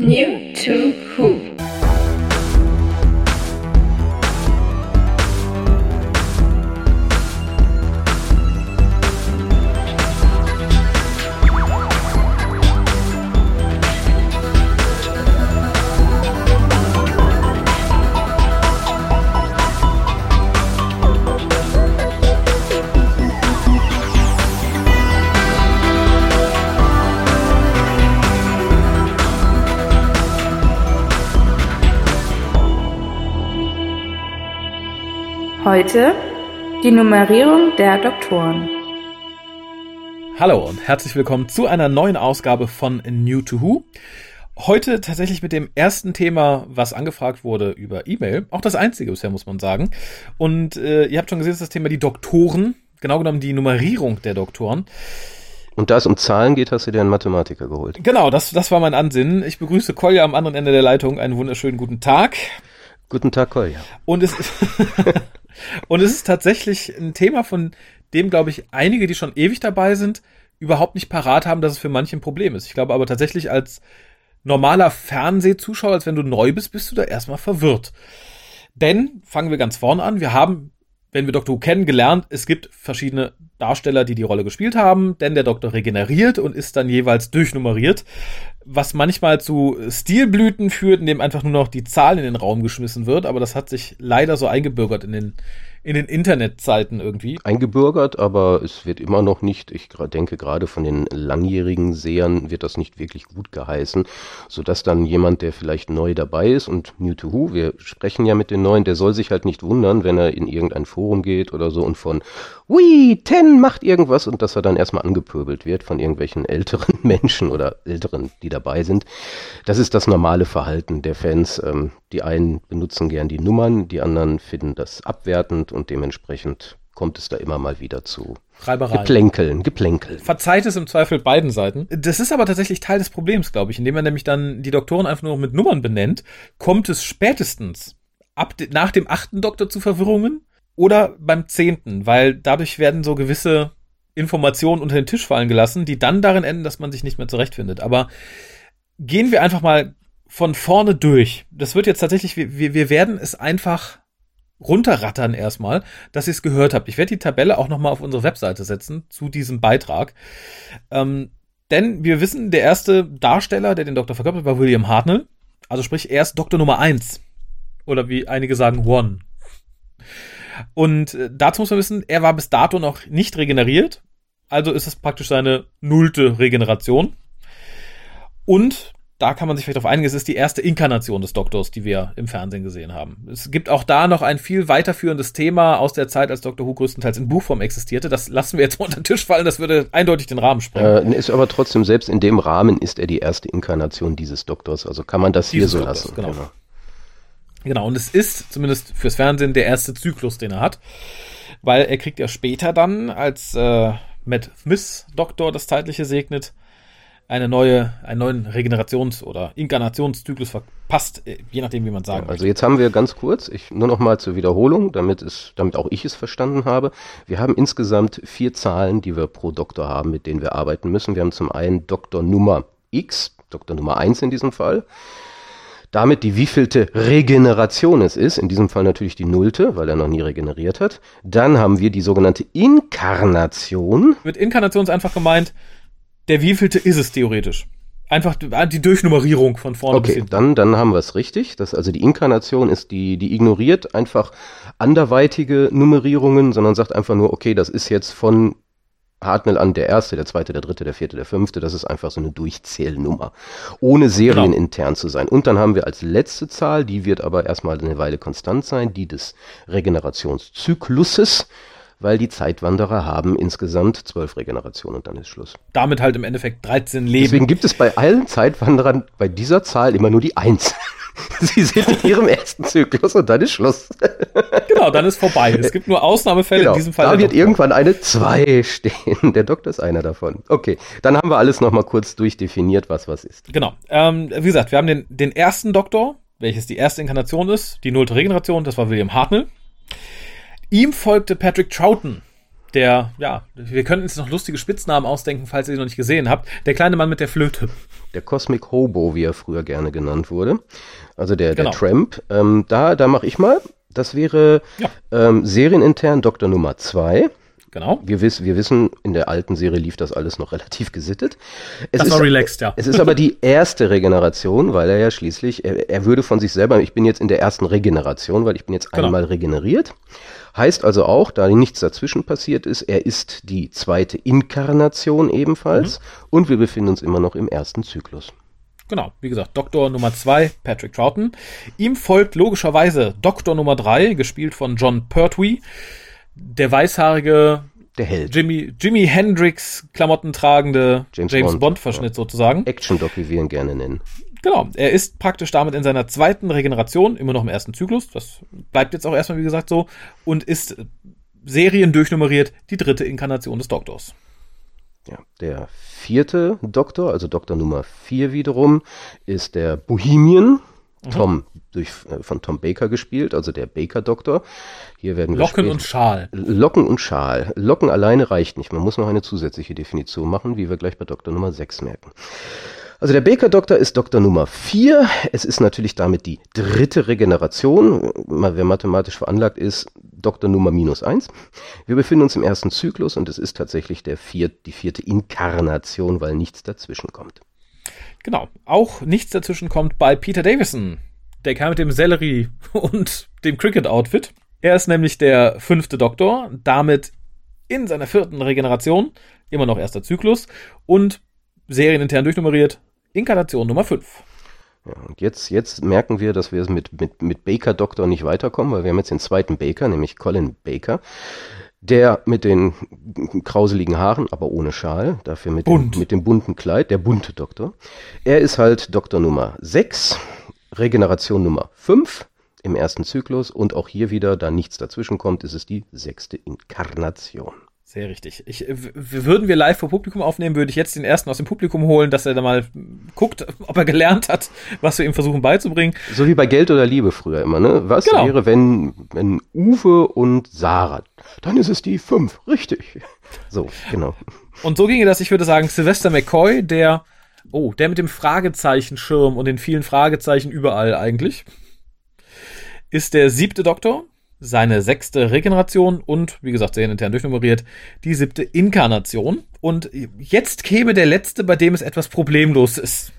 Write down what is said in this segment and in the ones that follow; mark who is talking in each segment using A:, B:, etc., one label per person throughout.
A: New to Heute die Nummerierung der Doktoren.
B: Hallo und herzlich willkommen zu einer neuen Ausgabe von New to Who. Heute tatsächlich mit dem ersten Thema, was angefragt wurde über E-Mail. Auch das einzige bisher, muss man sagen. Und äh, ihr habt schon gesehen, das ist das Thema die Doktoren. Genau genommen die Nummerierung der Doktoren.
C: Und da es um Zahlen geht, hast du dir einen Mathematiker geholt.
B: Genau, das, das war mein Ansinnen. Ich begrüße Kolja am anderen Ende der Leitung. Einen wunderschönen guten Tag.
C: Guten Tag, Kolja.
B: Und es, und es ist tatsächlich ein Thema, von dem, glaube ich, einige, die schon ewig dabei sind, überhaupt nicht parat haben, dass es für manche ein Problem ist. Ich glaube aber tatsächlich als normaler Fernsehzuschauer, als wenn du neu bist, bist du da erstmal verwirrt. Denn, fangen wir ganz vorne an, wir haben, wenn wir Dr. Who kennen, gelernt, es gibt verschiedene Darsteller, die die Rolle gespielt haben, denn der Doktor regeneriert und ist dann jeweils durchnummeriert, was manchmal zu Stilblüten führt, indem einfach nur noch die Zahl in den Raum geschmissen wird, aber das hat sich leider so eingebürgert in den, in den Internetzeiten irgendwie.
C: Eingebürgert, aber es wird immer noch nicht, ich denke gerade von den langjährigen Sehern wird das nicht wirklich gut geheißen, sodass dann jemand, der vielleicht neu dabei ist und New to Who, wir sprechen ja mit den Neuen, der soll sich halt nicht wundern, wenn er in irgendein Forum geht oder so und von We, 10 Mann macht irgendwas und dass er dann erstmal angepöbelt wird von irgendwelchen älteren Menschen oder älteren, die dabei sind. Das ist das normale Verhalten der Fans. Ähm, die einen benutzen gern die Nummern, die anderen finden das abwertend und dementsprechend kommt es da immer mal wieder zu
B: Reibereien.
C: Geplänkeln, Geplänkeln.
B: Verzeiht es im Zweifel beiden Seiten. Das ist aber tatsächlich Teil des Problems, glaube ich. Indem man nämlich dann die Doktoren einfach nur mit Nummern benennt, kommt es spätestens ab, nach dem achten Doktor zu Verwirrungen oder beim zehnten, weil dadurch werden so gewisse Informationen unter den Tisch fallen gelassen, die dann darin enden, dass man sich nicht mehr zurechtfindet. Aber gehen wir einfach mal von vorne durch. Das wird jetzt tatsächlich, wir, wir werden es einfach runterrattern erstmal, dass ihr es gehört habt. Ich werde die Tabelle auch nochmal auf unsere Webseite setzen zu diesem Beitrag. Ähm, denn wir wissen, der erste Darsteller, der den Doktor verkörpert, war William Hartnell. Also sprich, er ist Doktor Nummer eins Oder wie einige sagen, One. Und äh, dazu muss man wissen, er war bis dato noch nicht regeneriert. Also ist es praktisch seine nullte Regeneration. Und da kann man sich vielleicht auf einigen, es ist die erste Inkarnation des Doktors, die wir im Fernsehen gesehen haben. Es gibt auch da noch ein viel weiterführendes Thema aus der Zeit, als Doctor Who größtenteils in Buchform existierte. Das lassen wir jetzt mal unter den Tisch fallen, das würde eindeutig den Rahmen sprengen.
C: Äh, ist aber trotzdem, selbst in dem Rahmen ist er die erste Inkarnation dieses Doktors. Also kann man das dieses hier so Doktors, lassen.
B: Genau. genau. Genau, und es ist zumindest fürs Fernsehen der erste Zyklus, den er hat. Weil er kriegt ja später dann, als äh, Matt Smith Doktor das Zeitliche segnet, eine neue, einen neuen Regenerations- oder Inkarnationszyklus verpasst, äh, je nachdem, wie man sagen
C: ja, Also jetzt haben wir ganz kurz, ich, nur noch mal zur Wiederholung, damit, es, damit auch ich es verstanden habe. Wir haben insgesamt vier Zahlen, die wir pro Doktor haben, mit denen wir arbeiten müssen. Wir haben zum einen Doktor Nummer X, Doktor Nummer 1 in diesem Fall damit die wievielte Regeneration es ist, in diesem Fall natürlich die nullte, weil er noch nie regeneriert hat. Dann haben wir die sogenannte Inkarnation.
B: Mit Inkarnation ist einfach gemeint, der wievielte ist es theoretisch. Einfach die Durchnummerierung von vorne
C: okay, bis hinten. Dann, dann haben wir es richtig. Das, also die Inkarnation ist die, die ignoriert einfach anderweitige Nummerierungen, sondern sagt einfach nur, okay, das ist jetzt von Hartnell an der erste, der zweite, der dritte, der vierte, der fünfte. Das ist einfach so eine Durchzählnummer. Ohne serienintern genau. zu sein. Und dann haben wir als letzte Zahl, die wird aber erstmal eine Weile konstant sein, die des Regenerationszykluses weil die Zeitwanderer haben insgesamt zwölf Regenerationen und dann ist Schluss.
B: Damit halt im Endeffekt 13 Leben.
C: Deswegen gibt es bei allen Zeitwanderern bei dieser Zahl immer nur die Eins. Sie sind in ihrem ersten Zyklus und dann ist Schluss.
B: Genau, dann ist vorbei. Es gibt nur Ausnahmefälle genau, in diesem Fall.
C: Da wird irgendwann eine 2 stehen. Der Doktor ist einer davon. Okay, dann haben wir alles nochmal kurz durchdefiniert, was was ist.
B: Genau. Ähm, wie gesagt, wir haben den, den ersten Doktor, welches die erste Inkarnation ist, die nullte Regeneration, das war William Hartnell. Ihm folgte Patrick Troughton. Der, ja, wir könnten uns noch lustige Spitznamen ausdenken, falls ihr sie noch nicht gesehen habt. Der kleine Mann mit der Flöte.
C: Der Cosmic Hobo, wie er früher gerne genannt wurde. Also der, genau. der Tramp. Ähm, da da mache ich mal. Das wäre ja. ähm, serienintern Doktor Nummer 2.
B: Genau.
C: Wir, wiss, wir wissen, in der alten Serie lief das alles noch relativ gesittet.
B: Es das war relaxed, ja.
C: Es ist aber die erste Regeneration, weil er ja schließlich, er, er, würde von sich selber, ich bin jetzt in der ersten Regeneration, weil ich bin jetzt genau. einmal regeneriert. Heißt also auch, da nichts dazwischen passiert ist, er ist die zweite Inkarnation ebenfalls mhm. und wir befinden uns immer noch im ersten Zyklus.
B: Genau, wie gesagt, Doktor Nummer 2, Patrick Troughton. Ihm folgt logischerweise Doktor Nummer 3, gespielt von John Pertwee der weißhaarige
C: der Held.
B: Jimmy, Jimi Hendrix Klamotten tragende James, James Bond, Bond sozusagen.
C: Action Doc, wie wir ihn gerne nennen.
B: Genau, er ist praktisch damit in seiner zweiten Regeneration, immer noch im ersten Zyklus, das bleibt jetzt auch erstmal wie gesagt so, und ist Serien durchnummeriert, die dritte Inkarnation des Doktors.
C: Ja, der vierte Doktor, also Doktor Nummer vier wiederum, ist der Bohemian, Mhm. Tom durch, äh, von Tom Baker gespielt, also der Baker-Doktor. Hier werden
B: Locken und Schal.
C: Locken und Schal. Locken alleine reicht nicht. Man muss noch eine zusätzliche Definition machen, wie wir gleich bei Doktor Nummer 6 merken. Also der Baker-Doktor ist Doktor Nummer 4. Es ist natürlich damit die dritte Regeneration. Wer mathematisch veranlagt ist, Doktor Nummer minus 1. Wir befinden uns im ersten Zyklus und es ist tatsächlich der viert, die vierte Inkarnation, weil nichts dazwischen kommt.
B: Genau. Auch nichts dazwischen kommt bei Peter Davison. Der kam mit dem Sellerie und dem Cricket-Outfit. Er ist nämlich der fünfte Doktor, damit in seiner vierten Regeneration, immer noch erster Zyklus und serienintern durchnummeriert, Inkarnation Nummer 5.
C: Ja, und jetzt, jetzt merken wir, dass wir mit, mit, mit Baker Doktor nicht weiterkommen, weil wir haben jetzt den zweiten Baker, nämlich Colin Baker. Der mit den krauseligen Haaren, aber ohne Schal, dafür mit, dem, mit dem bunten Kleid, der bunte Doktor. Er ist halt Doktor Nummer 6, Regeneration Nummer 5 im ersten Zyklus und auch hier wieder, da nichts dazwischen kommt, ist es die sechste Inkarnation.
B: Sehr richtig. Ich, würden wir live vor Publikum aufnehmen, würde ich jetzt den ersten aus dem Publikum holen, dass er da mal guckt, ob er gelernt hat, was wir ihm versuchen beizubringen.
C: So wie bei Geld oder Liebe früher immer, ne? Was genau. wäre, wenn, wenn Uwe und Sarah, dann ist es die fünf, richtig. So, genau.
B: Und so ginge das, ich würde sagen, Sylvester McCoy, der, oh, der mit dem Fragezeichenschirm und den vielen Fragezeichen überall eigentlich, ist der siebte Doktor seine sechste Regeneration und, wie gesagt, sehr intern durchnummeriert, die siebte Inkarnation. Und jetzt käme der letzte, bei dem es etwas problemlos ist.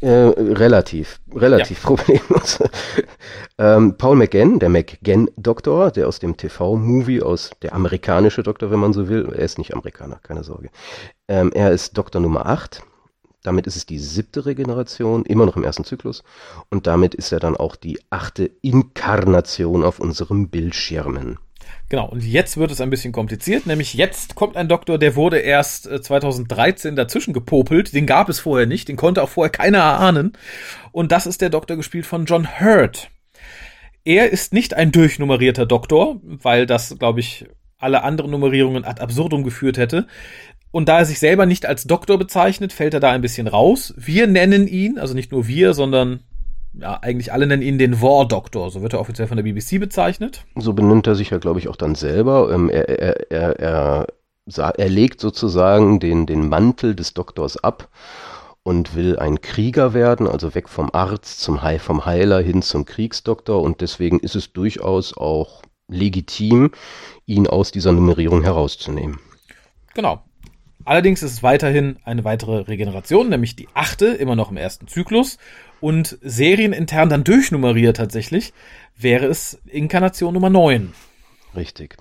C: Äh, relativ, relativ ja. problemlos. ähm, Paul McGann, der McGann-Doktor, der aus dem TV-Movie, aus der amerikanische Doktor, wenn man so will, er ist nicht Amerikaner, keine Sorge. Ähm, er ist Doktor Nummer 8 damit ist es die siebte Regeneration, immer noch im ersten Zyklus. Und damit ist er dann auch die achte Inkarnation auf unserem Bildschirmen.
B: Genau, und jetzt wird es ein bisschen kompliziert, nämlich jetzt kommt ein Doktor, der wurde erst 2013 äh, dazwischen gepopelt, den gab es vorher nicht, den konnte auch vorher keiner erahnen. Und das ist der Doktor gespielt von John Hurt. Er ist nicht ein durchnummerierter Doktor, weil das, glaube ich, alle anderen Nummerierungen ad absurdum geführt hätte. Und da er sich selber nicht als Doktor bezeichnet, fällt er da ein bisschen raus. Wir nennen ihn, also nicht nur wir, sondern ja, eigentlich alle nennen ihn den War-Doktor. So wird er offiziell von der BBC bezeichnet.
C: So benimmt er sich ja, glaube ich, auch dann selber. Ähm, er, er, er, er, er legt sozusagen den, den Mantel des Doktors ab und will ein Krieger werden, also weg vom Arzt zum Heil, vom Heiler hin zum Kriegsdoktor. Und deswegen ist es durchaus auch legitim, ihn aus dieser Nummerierung herauszunehmen.
B: Genau. Allerdings ist es weiterhin eine weitere Regeneration, nämlich die achte, immer noch im ersten Zyklus. Und serienintern dann durchnummeriert tatsächlich, wäre es Inkarnation Nummer 9.
C: Richtig.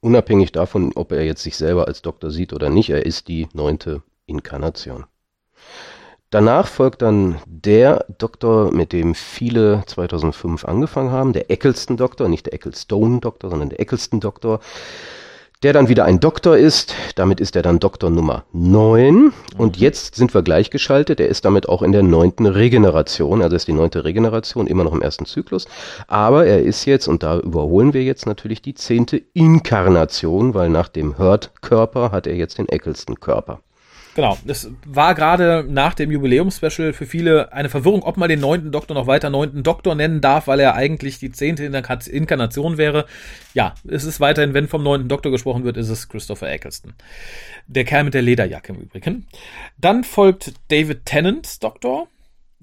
C: Unabhängig davon, ob er jetzt sich selber als Doktor sieht oder nicht, er ist die neunte Inkarnation. Danach folgt dann der Doktor, mit dem viele 2005 angefangen haben, der Eccleston-Doktor, nicht der Ecclestone-Doktor, sondern der Eccleston-Doktor der dann wieder ein Doktor ist. Damit ist er dann Doktor Nummer 9. Und mhm. jetzt sind wir gleichgeschaltet. Er ist damit auch in der neunten Regeneration. Also ist die neunte Regeneration immer noch im ersten Zyklus. Aber er ist jetzt, und da überholen wir jetzt natürlich die zehnte Inkarnation, weil nach dem Hurt-Körper hat er jetzt den Eccleston-Körper.
B: Genau, es war gerade nach dem Jubiläumspecial für viele eine Verwirrung, ob man den neunten Doktor noch weiter neunten Doktor nennen darf, weil er eigentlich die zehnte Inkarnation wäre. Ja, es ist weiterhin, wenn vom neunten Doktor gesprochen wird, ist es Christopher Eccleston. Der Kerl mit der Lederjacke im Übrigen. Dann folgt David Tennants Doktor.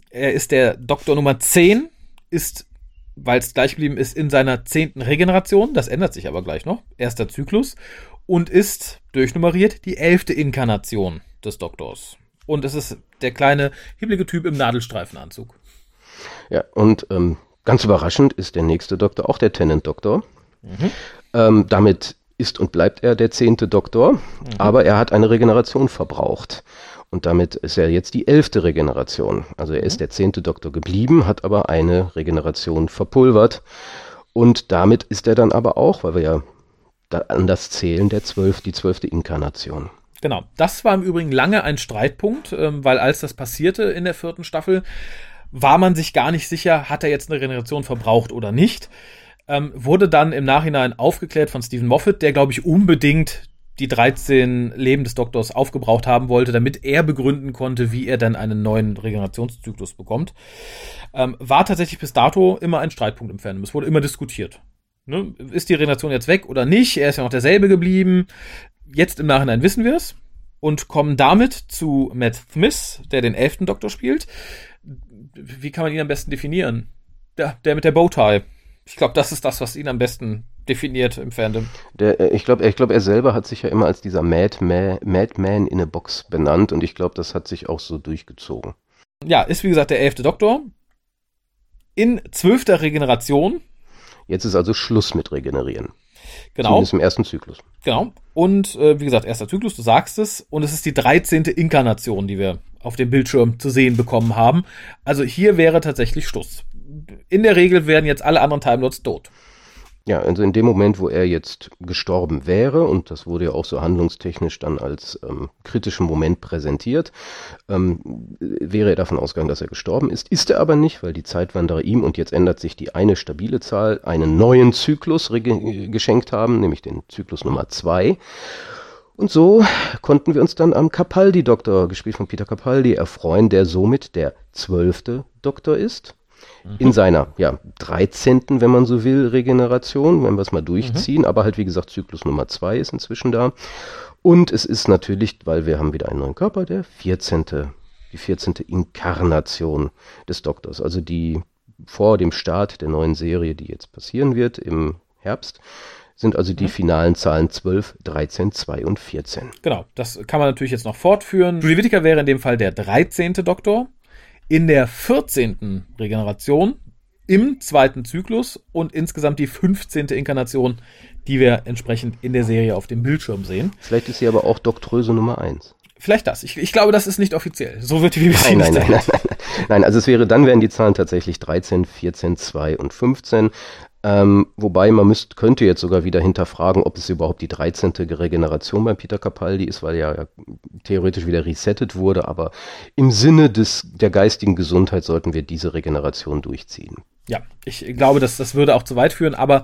B: Er ist der Doktor Nummer 10, ist weil es gleich geblieben ist, in seiner zehnten Regeneration. Das ändert sich aber gleich noch. Erster Zyklus. Und ist durchnummeriert die elfte Inkarnation des Doktors. Und es ist der kleine, hibbelige Typ im Nadelstreifenanzug.
C: Ja, und ähm, ganz überraschend ist der nächste Doktor auch der Tenant-Doktor. Mhm. Ähm, damit ist und bleibt er der zehnte Doktor, mhm. aber er hat eine Regeneration verbraucht. Und damit ist er jetzt die elfte Regeneration. Also er ist mhm. der zehnte Doktor geblieben, hat aber eine Regeneration verpulvert. Und damit ist er dann aber auch, weil wir ja an das zählen, der zwölf, die zwölfte Inkarnation.
B: Genau. Das war im Übrigen lange ein Streitpunkt, ähm, weil als das passierte in der vierten Staffel, war man sich gar nicht sicher, hat er jetzt eine Regeneration verbraucht oder nicht. Ähm, wurde dann im Nachhinein aufgeklärt von Stephen Moffat, der, glaube ich, unbedingt die 13 Leben des Doktors aufgebraucht haben wollte, damit er begründen konnte, wie er dann einen neuen Regenerationszyklus bekommt. Ähm, war tatsächlich bis dato immer ein Streitpunkt im Fandom. Es wurde immer diskutiert. Ne? Ist die Regeneration jetzt weg oder nicht? Er ist ja noch derselbe geblieben jetzt im Nachhinein wissen wir es und kommen damit zu Matt Smith, der den elften Doktor spielt. Wie kann man ihn am besten definieren? Der, der mit der Bowtie. Ich glaube, das ist das, was ihn am besten definiert im Fandom.
C: Der, äh, ich glaube, ich glaub, er selber hat sich ja immer als dieser Madman Mad in a Box benannt und ich glaube, das hat sich auch so durchgezogen.
B: Ja, ist wie gesagt der elfte Doktor. In zwölfter Regeneration.
C: Jetzt ist also Schluss mit Regenerieren.
B: Genau.
C: Zumindest im ersten Zyklus.
B: Genau. Und äh, wie gesagt, erster Zyklus, du sagst es. Und es ist die 13. Inkarnation, die wir auf dem Bildschirm zu sehen bekommen haben. Also hier wäre tatsächlich Schluss. In der Regel werden jetzt alle anderen Timelots tot.
C: Ja, also in dem Moment, wo er jetzt gestorben wäre, und das wurde ja auch so handlungstechnisch dann als ähm, kritischen Moment präsentiert, ähm, wäre er davon ausgegangen, dass er gestorben ist. Ist er aber nicht, weil die Zeitwanderer ihm, und jetzt ändert sich die eine stabile Zahl, einen neuen Zyklus geschenkt haben, nämlich den Zyklus Nummer zwei. Und so konnten wir uns dann am Capaldi-Doktor, gespielt von Peter Capaldi, erfreuen, der somit der zwölfte Doktor ist in seiner ja, 13., wenn man so will, Regeneration, wenn wir es mal durchziehen, mhm. aber halt wie gesagt, Zyklus Nummer 2 ist inzwischen da. Und es ist natürlich, weil wir haben wieder einen neuen Körper, der 14., die 14. Inkarnation des Doktors, also die vor dem Start der neuen Serie, die jetzt passieren wird im Herbst, sind also die mhm. finalen Zahlen 12, 13, 2 und 14.
B: Genau, das kann man natürlich jetzt noch fortführen. Julie Whittaker wäre in dem Fall der 13. Doktor in der 14. Regeneration im zweiten Zyklus und insgesamt die 15. Inkarnation, die wir entsprechend in der Serie auf dem Bildschirm sehen.
C: Vielleicht ist sie aber auch Doktröse Nummer 1.
B: Vielleicht das. Ich, ich glaube, das ist nicht offiziell. So wird die
C: BBC nein, nein, nein, nein, nein. Nein, also es wäre, dann wären die Zahlen tatsächlich 13, 14, 2 und 15. Ähm, wobei man müsst, könnte jetzt sogar wieder hinterfragen, ob es überhaupt die 13. Regeneration bei Peter Capaldi ist, weil er ja theoretisch wieder resettet wurde. Aber im Sinne des, der geistigen Gesundheit sollten wir diese Regeneration durchziehen.
B: Ja, ich glaube, dass das würde auch zu weit führen, aber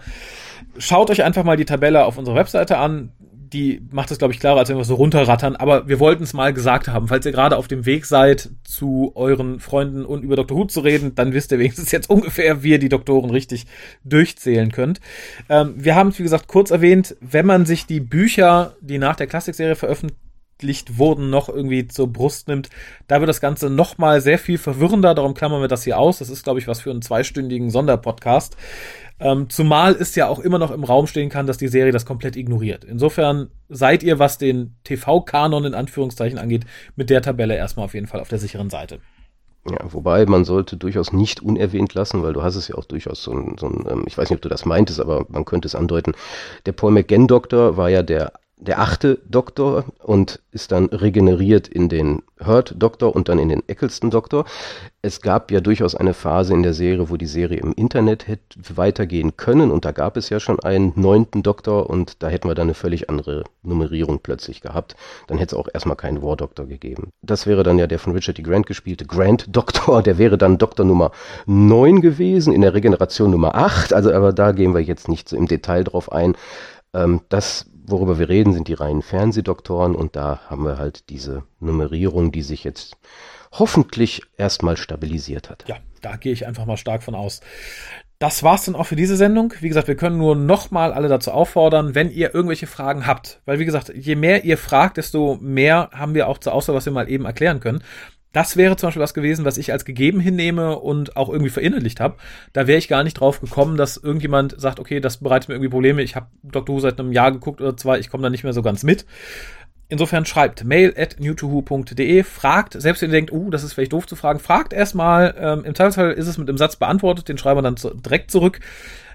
B: schaut euch einfach mal die Tabelle auf unserer Webseite an die macht es, glaube ich, klarer, als wenn wir so runterrattern. Aber wir wollten es mal gesagt haben. Falls ihr gerade auf dem Weg seid, zu euren Freunden und über Dr. Who zu reden, dann wisst ihr wenigstens jetzt ungefähr, wie ihr die Doktoren richtig durchzählen könnt. Ähm, wir haben es, wie gesagt, kurz erwähnt, wenn man sich die Bücher, die nach der Klassikserie veröffentlicht wurden, noch irgendwie zur Brust nimmt, da wird das Ganze noch mal sehr viel verwirrender. Darum klammern wir das hier aus. Das ist, glaube ich, was für einen zweistündigen Sonderpodcast. Ähm, zumal es ja auch immer noch im Raum stehen kann, dass die Serie das komplett ignoriert. Insofern seid ihr, was den TV-Kanon in Anführungszeichen angeht, mit der Tabelle erstmal auf jeden Fall auf der sicheren Seite.
C: Ja, wobei man sollte durchaus nicht unerwähnt lassen, weil du hast es ja auch durchaus so ein, so ein ähm, ich weiß nicht, ob du das meintest, aber man könnte es andeuten. Der Paul McGann-Doktor war ja der der achte Doktor und ist dann regeneriert in den Hurt-Doktor und dann in den Eccleston-Doktor. Es gab ja durchaus eine Phase in der Serie, wo die Serie im Internet hätte weitergehen können und da gab es ja schon einen neunten Doktor und da hätten wir dann eine völlig andere Nummerierung plötzlich gehabt. Dann hätte es auch erstmal keinen War-Doktor gegeben. Das wäre dann ja der von Richard D. Grant gespielte Grant-Doktor, der wäre dann Doktor Nummer 9 gewesen, in der Regeneration Nummer 8, also aber da gehen wir jetzt nicht so im Detail drauf ein. Ähm, das worüber wir reden, sind die reinen Fernsehdoktoren und da haben wir halt diese Nummerierung, die sich jetzt hoffentlich erstmal stabilisiert hat.
B: Ja, da gehe ich einfach mal stark von aus. Das war's dann auch für diese Sendung. Wie gesagt, wir können nur nochmal alle dazu auffordern, wenn ihr irgendwelche Fragen habt. Weil, wie gesagt, je mehr ihr fragt, desto mehr haben wir auch zur Auswahl, was wir mal eben erklären können. Das wäre zum Beispiel was gewesen, was ich als gegeben hinnehme und auch irgendwie verinnerlicht habe. Da wäre ich gar nicht drauf gekommen, dass irgendjemand sagt, okay, das bereitet mir irgendwie Probleme. Ich habe Dr. Who seit einem Jahr geguckt oder zwei, ich komme da nicht mehr so ganz mit. Insofern schreibt mail at newtowho.de, fragt, selbst wenn ihr denkt, uh, das ist vielleicht doof zu fragen, fragt erstmal. Ähm, Im Zweifelsfall ist es mit dem Satz beantwortet, den schreiben wir dann zu, direkt zurück.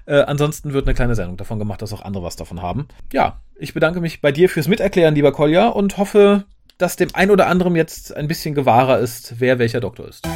B: Äh, ansonsten wird eine kleine Sendung davon gemacht, dass auch andere was davon haben. Ja, ich bedanke mich bei dir fürs Miterklären, lieber Kolja, und hoffe, dass dem ein oder anderem jetzt ein bisschen gewahrer ist, wer welcher Doktor ist.